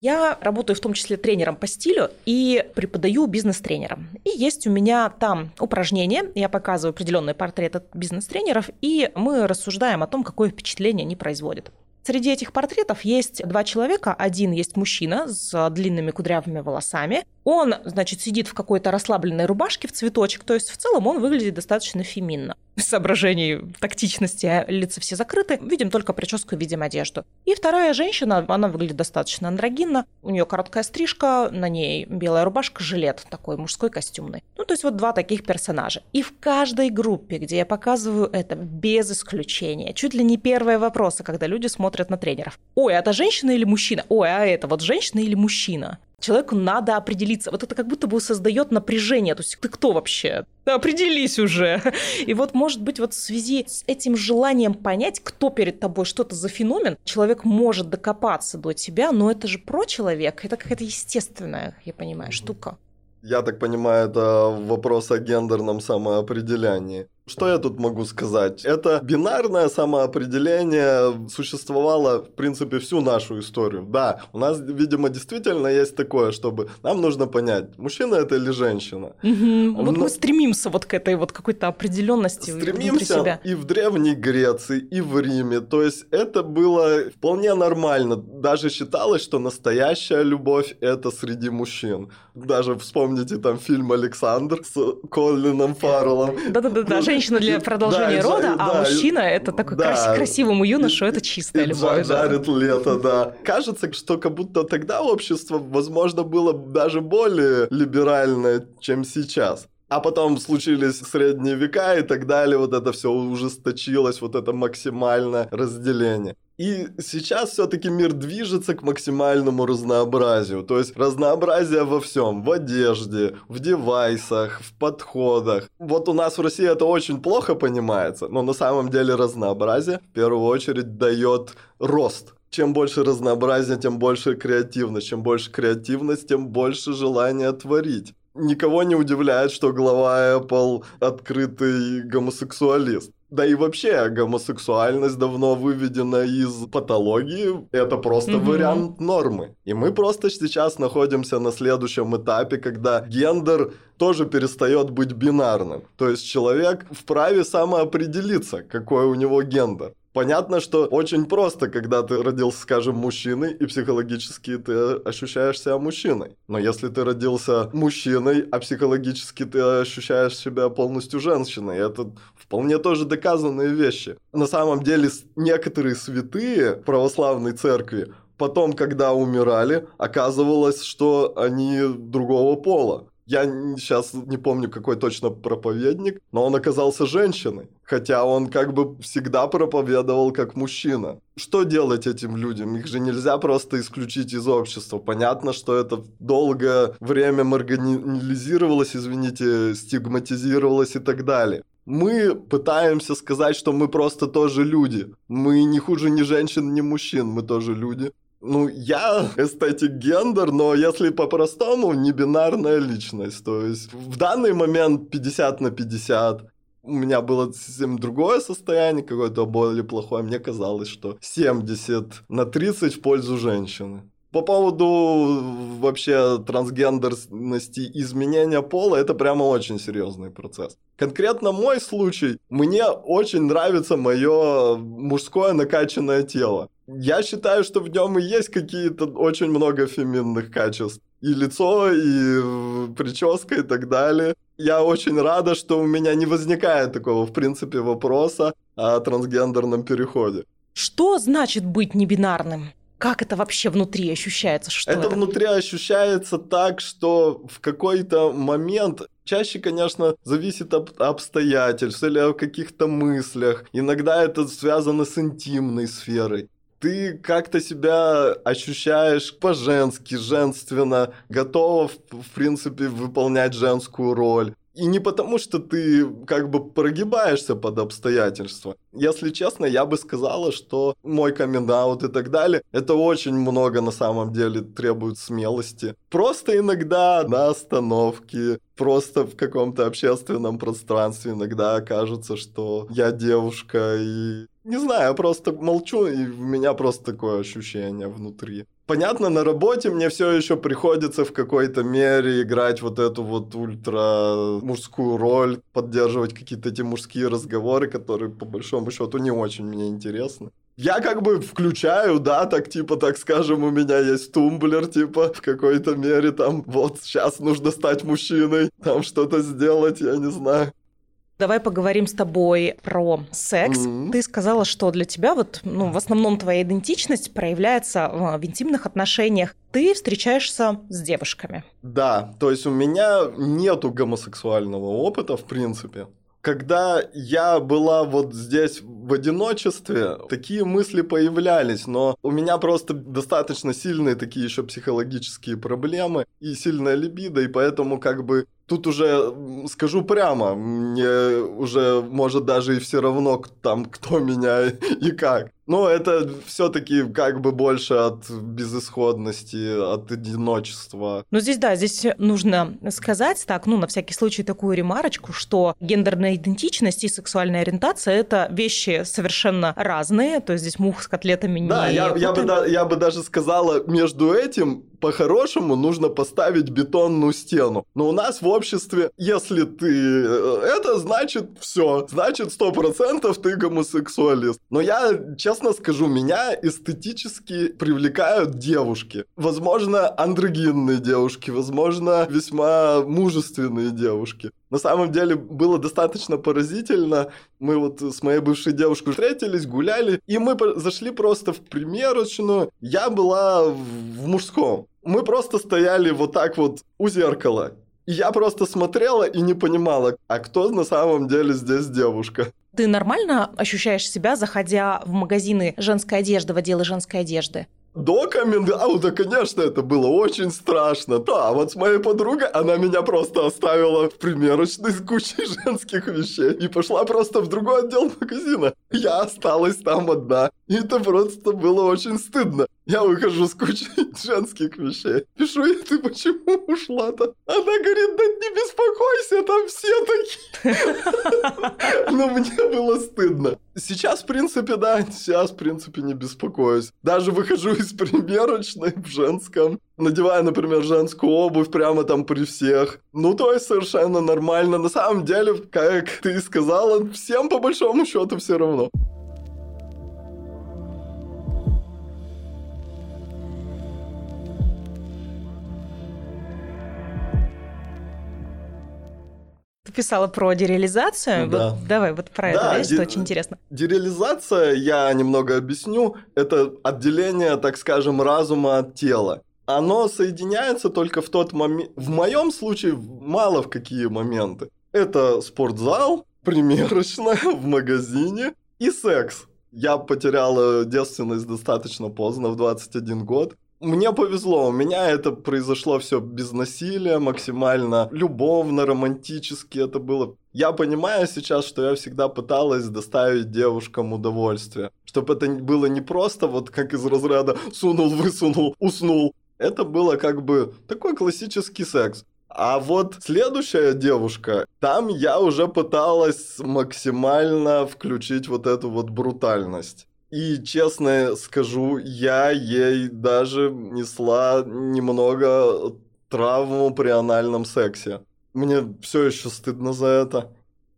Я работаю в том числе тренером по стилю и преподаю бизнес-тренерам. И есть у меня там упражнения, я показываю определенные портреты бизнес-тренеров, и мы рассуждаем о том, какое впечатление они производят. Среди этих портретов есть два человека. Один есть мужчина с длинными кудрявыми волосами. Он, значит, сидит в какой-то расслабленной рубашке в цветочек. То есть в целом он выглядит достаточно феминно соображений тактичности, а лица все закрыты, видим только прическу, видим одежду. И вторая женщина, она выглядит достаточно андрогинно, у нее короткая стрижка, на ней белая рубашка, жилет такой мужской костюмный. Ну, то есть вот два таких персонажа. И в каждой группе, где я показываю это, без исключения, чуть ли не первые вопросы, когда люди смотрят на тренеров. Ой, а это женщина или мужчина? Ой, а это вот женщина или мужчина? Человеку надо определиться. Вот это как будто бы создает напряжение. То есть ты кто вообще? Определись уже. И вот, может быть, вот в связи с этим желанием понять, кто перед тобой, что это за феномен, человек может докопаться до тебя, но это же про человека, это какая-то естественная, я понимаю, штука. Я так понимаю, это вопрос о гендерном самоопределении Что я тут могу сказать? Это бинарное самоопределение существовало, в принципе, всю нашу историю. Да, у нас, видимо, действительно есть такое, чтобы нам нужно понять, мужчина это или женщина. Угу. Вот Но... мы стремимся вот к этой вот какой-то определенности стремимся себя. и в Древней Греции, и в Риме. То есть это было вполне нормально. Даже считалось, что настоящая любовь это среди мужчин. Даже вспомните там фильм «Александр» с Колином Фарреллом. Да-да-да, женщина для продолжения да, рода, а да, мужчина это такой да, крас- красивому юношу, это чистая любовь. Жарит да. лето, да. Кажется, что как будто тогда общество, возможно, было даже более либеральное, чем сейчас. А потом случились средние века и так далее, вот это все ужесточилось, вот это максимальное разделение. И сейчас все-таки мир движется к максимальному разнообразию. То есть разнообразие во всем. В одежде, в девайсах, в подходах. Вот у нас в России это очень плохо понимается, но на самом деле разнообразие в первую очередь дает рост чем больше разнообразия, тем больше креативность. Чем больше креативность, тем больше желания творить. Никого не удивляет, что глава Apple открытый гомосексуалист. Да и вообще, гомосексуальность давно выведена из патологии. Это просто mm-hmm. вариант нормы. И мы просто сейчас находимся на следующем этапе, когда гендер тоже перестает быть бинарным. То есть человек вправе самоопределиться, какой у него гендер. Понятно, что очень просто, когда ты родился, скажем, мужчиной, и психологически ты ощущаешь себя мужчиной. Но если ты родился мужчиной, а психологически ты ощущаешь себя полностью женщиной, это вполне тоже доказанные вещи. На самом деле, некоторые святые православной церкви потом, когда умирали, оказывалось, что они другого пола. Я сейчас не помню, какой точно проповедник, но он оказался женщиной. Хотя он как бы всегда проповедовал как мужчина. Что делать этим людям? Их же нельзя просто исключить из общества. Понятно, что это долгое время маргинализировалось, извините, стигматизировалось и так далее мы пытаемся сказать, что мы просто тоже люди. Мы не хуже ни женщин, ни мужчин, мы тоже люди. Ну, я эстетик гендер, но если по-простому, не бинарная личность. То есть в данный момент 50 на 50. У меня было совсем другое состояние, какое-то более плохое. Мне казалось, что 70 на 30 в пользу женщины. По поводу вообще трансгендерности изменения пола, это прямо очень серьезный процесс. Конкретно мой случай, мне очень нравится мое мужское накачанное тело. Я считаю, что в нем и есть какие-то очень много феминных качеств. И лицо, и прическа, и так далее. Я очень рада, что у меня не возникает такого, в принципе, вопроса о трансгендерном переходе. Что значит быть небинарным? Как это вообще внутри ощущается? Что это, это внутри ощущается так, что в какой-то момент Чаще, конечно, зависит от обстоятельств или о каких-то мыслях. Иногда это связано с интимной сферой ты как-то себя ощущаешь по-женски, женственно, готова, в принципе, выполнять женскую роль. И не потому, что ты как бы прогибаешься под обстоятельства. Если честно, я бы сказала, что мой камин и так далее, это очень много на самом деле требует смелости. Просто иногда на остановке, просто в каком-то общественном пространстве иногда кажется, что я девушка и... Не знаю, просто молчу, и у меня просто такое ощущение внутри. Понятно, на работе мне все еще приходится в какой-то мере играть вот эту вот ультра мужскую роль, поддерживать какие-то эти мужские разговоры, которые по большому счету не очень мне интересны. Я как бы включаю, да, так типа, так скажем, у меня есть тумблер, типа, в какой-то мере там, вот, сейчас нужно стать мужчиной, там что-то сделать, я не знаю. Давай поговорим с тобой про секс. Mm-hmm. Ты сказала, что для тебя вот, ну, в основном твоя идентичность проявляется в интимных отношениях. Ты встречаешься с девушками. Да, то есть у меня нету гомосексуального опыта, в принципе. Когда я была вот здесь в одиночестве, такие мысли появлялись, но у меня просто достаточно сильные такие еще психологические проблемы и сильная либидо, и поэтому как бы Тут уже скажу прямо, мне уже может даже и все равно там кто меня и как. Но это все-таки как бы больше от безысходности, от одиночества. Ну здесь да, здесь нужно сказать так, ну на всякий случай такую ремарочку, что гендерная идентичность и сексуальная ориентация это вещи совершенно разные, то есть здесь мух с котлетами да, не. Да, я, я, бы, я бы даже сказала между этим по-хорошему нужно поставить бетонную стену. Но у нас в обществе, если ты э, это, значит все. Значит, сто процентов ты гомосексуалист. Но я, честно скажу, меня эстетически привлекают девушки. Возможно, андрогинные девушки, возможно, весьма мужественные девушки. На самом деле было достаточно поразительно. Мы вот с моей бывшей девушкой встретились, гуляли, и мы зашли просто в примерочную. Я была в мужском. Мы просто стояли вот так вот у зеркала. И я просто смотрела и не понимала, а кто на самом деле здесь девушка. Ты нормально ощущаешь себя, заходя в магазины женской одежды, в отделы женской одежды? До каминг-аута, конечно, это было очень страшно. Да, а вот с моей подругой, она меня просто оставила в примерочной с кучей женских вещей и пошла просто в другой отдел магазина. Я осталась там одна. И это просто было очень стыдно. Я выхожу с кучей женских вещей. Пишу ей, ты почему ушла-то? Она говорит, да не беспокойся, там все такие. Но мне было стыдно. Сейчас, в принципе, да, сейчас, в принципе, не беспокоюсь. Даже выхожу из примерочной в женском, надеваю, например, женскую обувь прямо там при всех. Ну, то есть совершенно нормально. На самом деле, как ты сказала, всем по большому счету все равно. Ты писала про дереализацию. Да. Вот давай вот про да, это, что очень интересно. Дереализация, я немного объясню, это отделение, так скажем, разума от тела. Оно соединяется только в тот момент... В моем случае мало в какие моменты. Это спортзал, примерочная в магазине и секс. Я потерял девственность достаточно поздно, в 21 год. Мне повезло, у меня это произошло все без насилия, максимально любовно, романтически это было. Я понимаю сейчас, что я всегда пыталась доставить девушкам удовольствие. Чтобы это было не просто вот как из разряда сунул, высунул, уснул. Это было как бы такой классический секс. А вот следующая девушка, там я уже пыталась максимально включить вот эту вот брутальность. И честно скажу, я ей даже несла немного травму при анальном сексе. Мне все еще стыдно за это.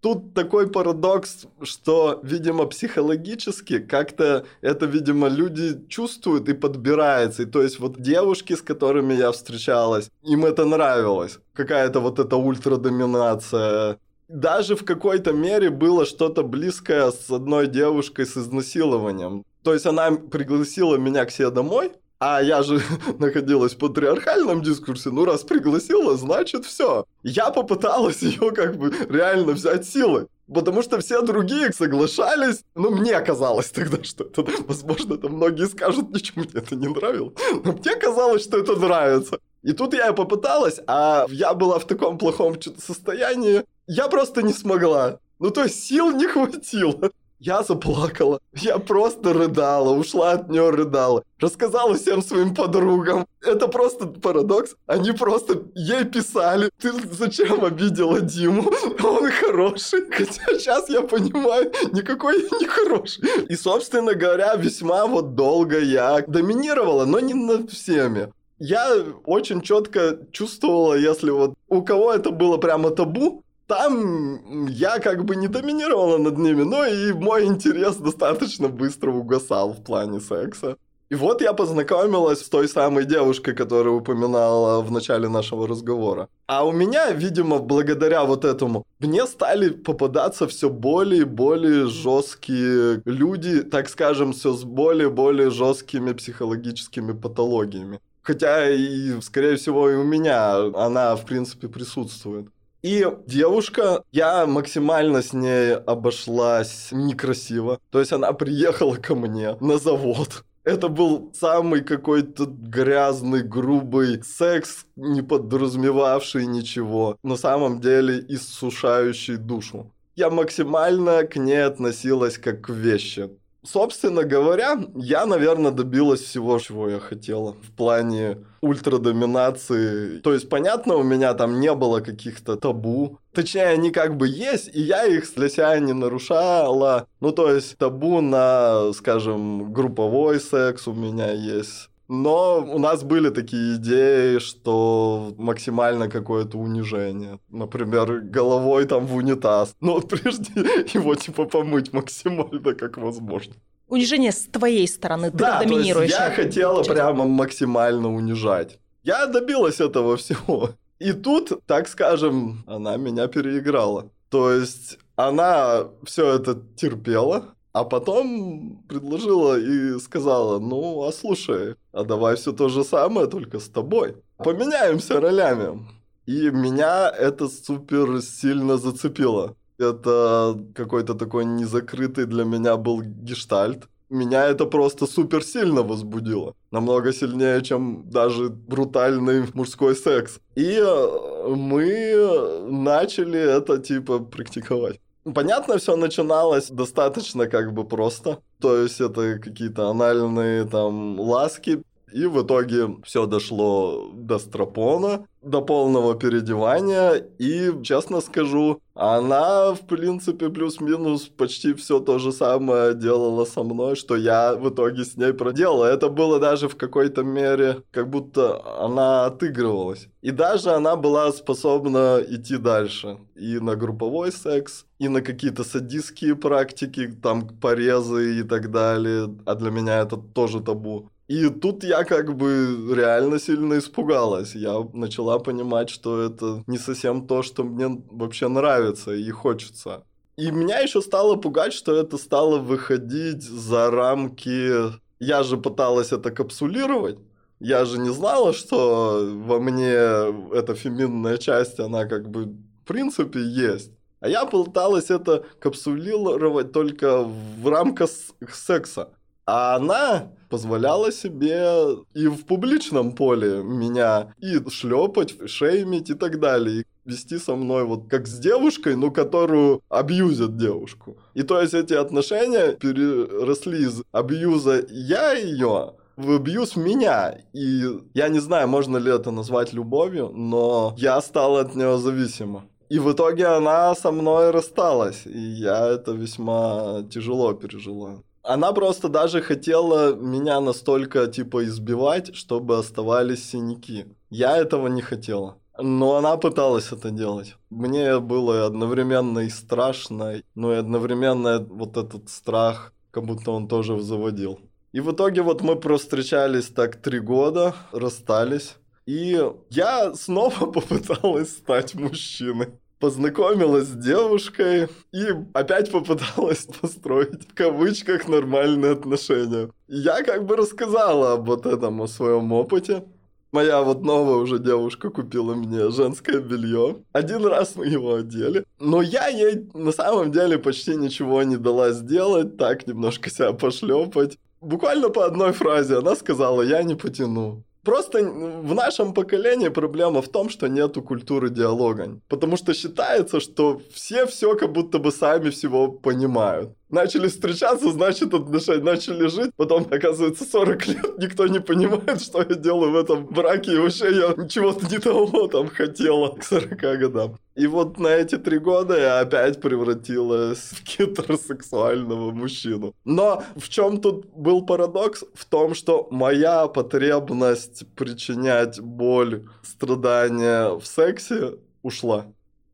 Тут такой парадокс, что, видимо, психологически как-то это, видимо, люди чувствуют и подбирается. И то есть вот девушки, с которыми я встречалась, им это нравилось. Какая-то вот эта ультрадоминация даже в какой-то мере было что-то близкое с одной девушкой с изнасилованием. То есть она пригласила меня к себе домой, а я же находилась в патриархальном дискурсе, ну раз пригласила, значит все. Я попыталась ее как бы реально взять силой. Потому что все другие соглашались. Ну, мне казалось тогда, что это, возможно, там многие скажут, ничего мне это не нравилось. Но мне казалось, что это нравится. И тут я попыталась, а я была в таком плохом состоянии, я просто не смогла. Ну, то есть сил не хватило. Я заплакала. Я просто рыдала, ушла от нее, рыдала. Рассказала всем своим подругам. Это просто парадокс. Они просто ей писали. Ты зачем обидела Диму? Он хороший. Хотя сейчас я понимаю, никакой не хороший. И, собственно говоря, весьма вот долго я доминировала, но не над всеми. Я очень четко чувствовала, если вот у кого это было прямо табу, там я как бы не доминировала над ними, но и мой интерес достаточно быстро угасал в плане секса. И вот я познакомилась с той самой девушкой, которую упоминала в начале нашего разговора. А у меня, видимо, благодаря вот этому, мне стали попадаться все более и более жесткие люди, так скажем, все с более и более жесткими психологическими патологиями. Хотя и, скорее всего, и у меня она, в принципе, присутствует. И девушка, я максимально с ней обошлась некрасиво. То есть она приехала ко мне на завод. Это был самый какой-то грязный, грубый секс, не подразумевавший ничего. На самом деле иссушающий душу. Я максимально к ней относилась как к вещи. Собственно говоря, я, наверное, добилась всего, чего я хотела в плане ультрадоминации. То есть, понятно, у меня там не было каких-то табу. Точнее, они как бы есть, и я их для себя не нарушала. Ну, то есть, табу на, скажем, групповой секс у меня есть но у нас были такие идеи, что максимально какое-то унижение. Например, головой там в унитаз. Но вот прежде его типа помыть максимально как возможно. Унижение с твоей стороны, ты да, доминируешь. я хотела прямо максимально унижать. Я добилась этого всего. И тут, так скажем, она меня переиграла. То есть она все это терпела, а потом предложила и сказала, ну, а слушай, а давай все то же самое, только с тобой. Поменяемся ролями. И меня это супер сильно зацепило. Это какой-то такой незакрытый для меня был гештальт. Меня это просто супер сильно возбудило. Намного сильнее, чем даже брутальный мужской секс. И э, мы начали это типа практиковать. Понятно, все начиналось достаточно как бы просто. То есть это какие-то анальные там ласки, и в итоге все дошло до стропона, до полного переодевания. И, честно скажу, она, в принципе, плюс-минус почти все то же самое делала со мной, что я в итоге с ней проделал. Это было даже в какой-то мере, как будто она отыгрывалась. И даже она была способна идти дальше. И на групповой секс, и на какие-то садистские практики, там порезы и так далее. А для меня это тоже табу. И тут я как бы реально сильно испугалась. Я начала понимать, что это не совсем то, что мне вообще нравится и хочется. И меня еще стало пугать, что это стало выходить за рамки... Я же пыталась это капсулировать. Я же не знала, что во мне эта феминная часть, она как бы в принципе есть. А я пыталась это капсулировать только в рамках секса. А она позволяла себе и в публичном поле меня и шлепать, шеймить и так далее. Вести со мной вот как с девушкой, ну, которую абьюзят девушку. И то есть эти отношения переросли из абьюза я ее в абьюз меня. И я не знаю, можно ли это назвать любовью, но я стал от нее зависима. И в итоге она со мной рассталась, и я это весьма тяжело пережила. Она просто даже хотела меня настолько, типа, избивать, чтобы оставались синяки. Я этого не хотела. Но она пыталась это делать. Мне было одновременно и страшно, но и одновременно вот этот страх, как будто он тоже заводил. И в итоге вот мы простречались так три года, расстались. И я снова попыталась стать мужчиной познакомилась с девушкой и опять попыталась построить в кавычках нормальные отношения. Я как бы рассказала об вот этом, о своем опыте. Моя вот новая уже девушка купила мне женское белье. Один раз мы его одели. Но я ей на самом деле почти ничего не дала сделать, так немножко себя пошлепать. Буквально по одной фразе она сказала, я не потяну. Просто в нашем поколении проблема в том, что нету культуры диалога. Потому что считается, что все все как будто бы сами всего понимают. Начали встречаться, значит отношения, начали жить, потом, оказывается, 40 лет, никто не понимает, что я делаю в этом браке, и вообще я чего-то не того там хотела к 40 годам. И вот на эти три года я опять превратилась в гетеросексуального мужчину. Но в чем тут был парадокс? В том, что моя потребность причинять боль, страдания в сексе ушла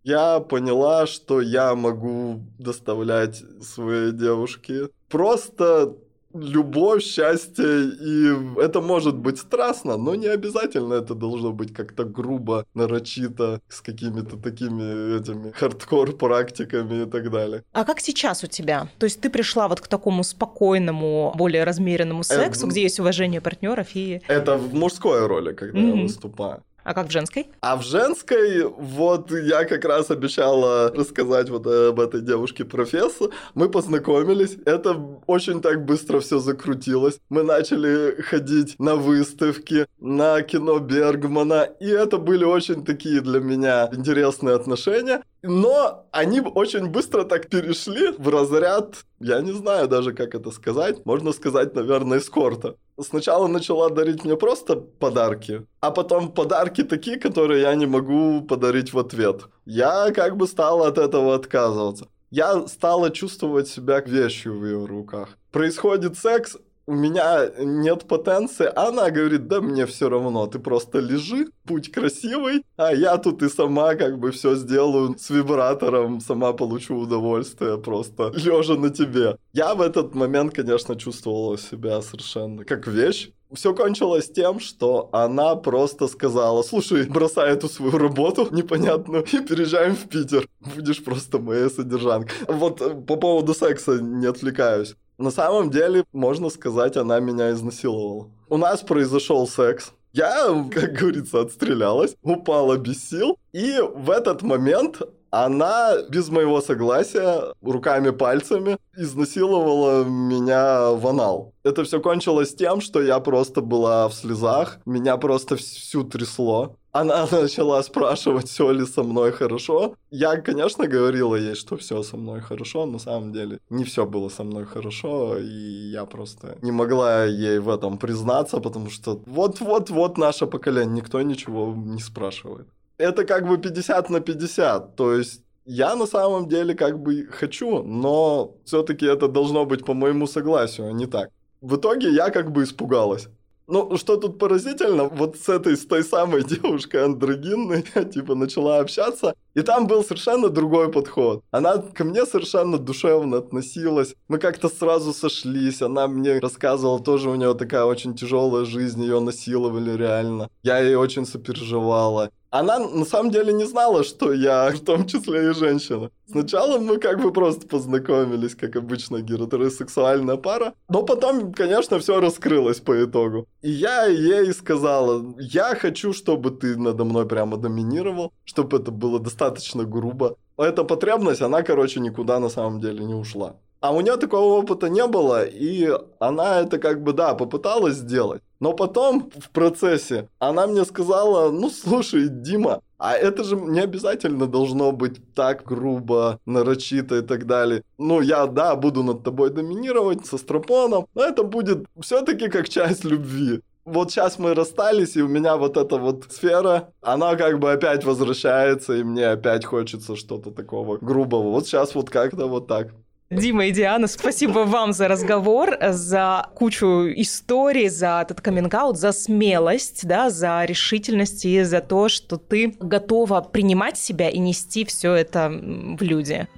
я поняла, что я могу доставлять своей девушке просто любовь, счастье, и это может быть страстно, но не обязательно это должно быть как-то грубо, нарочито, с какими-то такими этими хардкор-практиками и так далее. А как сейчас у тебя? То есть ты пришла вот к такому спокойному, более размеренному сексу, это... где есть уважение партнеров и... Это в мужской роли, когда mm-hmm. я выступаю. А как в женской? А в женской, вот я как раз обещала рассказать вот об этой девушке-профессор. Мы познакомились, это очень так быстро все закрутилось. Мы начали ходить на выставки, на кино Бергмана, и это были очень такие для меня интересные отношения. Но они очень быстро так перешли в разряд, я не знаю даже, как это сказать, можно сказать, наверное, эскорта. Сначала начала дарить мне просто подарки, а потом подарки такие, которые я не могу подарить в ответ. Я как бы стала от этого отказываться. Я стала чувствовать себя вещью в ее руках. Происходит секс, у меня нет потенции, а она говорит, да мне все равно, ты просто лежи, путь красивый, а я тут и сама как бы все сделаю с вибратором, сама получу удовольствие просто лежа на тебе. Я в этот момент, конечно, чувствовала себя совершенно как вещь, все кончилось тем, что она просто сказала, слушай, бросай эту свою работу непонятную и переезжаем в Питер. Будешь просто моей содержанкой. Вот э, по поводу секса не отвлекаюсь. На самом деле, можно сказать, она меня изнасиловала. У нас произошел секс. Я, как говорится, отстрелялась, упала без сил. И в этот момент она без моего согласия руками, пальцами изнасиловала меня в анал. Это все кончилось тем, что я просто была в слезах, меня просто всю трясло. Она начала спрашивать, все ли со мной хорошо. Я, конечно, говорила ей, что все со мной хорошо, на самом деле не все было со мной хорошо, и я просто не могла ей в этом признаться, потому что вот-вот-вот наше поколение, никто ничего не спрашивает это как бы 50 на 50. То есть я на самом деле как бы хочу, но все-таки это должно быть по моему согласию, а не так. В итоге я как бы испугалась. Ну, что тут поразительно, вот с этой, с той самой девушкой андрогинной я, типа, начала общаться, и там был совершенно другой подход. Она ко мне совершенно душевно относилась, мы как-то сразу сошлись, она мне рассказывала, тоже у нее такая очень тяжелая жизнь, ее насиловали реально. Я ей очень сопереживала. Она на самом деле не знала, что я в том числе и женщина. Сначала мы как бы просто познакомились, как обычно гетеросексуальная пара, но потом, конечно, все раскрылось по итогу. И я ей сказала, я хочу, чтобы ты надо мной прямо доминировал, чтобы это было достаточно грубо. Эта потребность, она, короче, никуда на самом деле не ушла. А у нее такого опыта не было, и она это как бы, да, попыталась сделать. Но потом в процессе она мне сказала, ну слушай, Дима, а это же не обязательно должно быть так грубо, нарочито и так далее. Ну, я, да, буду над тобой доминировать со стропоном, но это будет все-таки как часть любви. Вот сейчас мы расстались, и у меня вот эта вот сфера, она как бы опять возвращается, и мне опять хочется что-то такого грубого. Вот сейчас вот как-то вот так. Дима и Диана, спасибо вам за разговор, за кучу историй, за этот каминг за смелость, да, за решительность и за то, что ты готова принимать себя и нести все это в люди.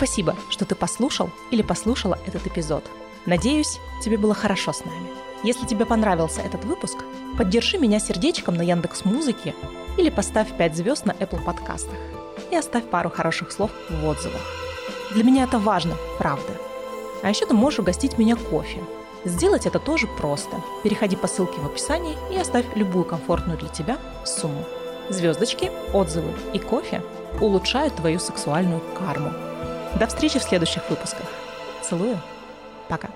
Спасибо, что ты послушал или послушала этот эпизод. Надеюсь, тебе было хорошо с нами. Если тебе понравился этот выпуск, поддержи меня сердечком на Яндекс Музыке или поставь 5 звезд на Apple подкастах и оставь пару хороших слов в отзывах. Для меня это важно, правда. А еще ты можешь угостить меня кофе. Сделать это тоже просто. Переходи по ссылке в описании и оставь любую комфортную для тебя сумму. Звездочки, отзывы и кофе улучшают твою сексуальную карму. До встречи в следующих выпусках. Целую. Пока.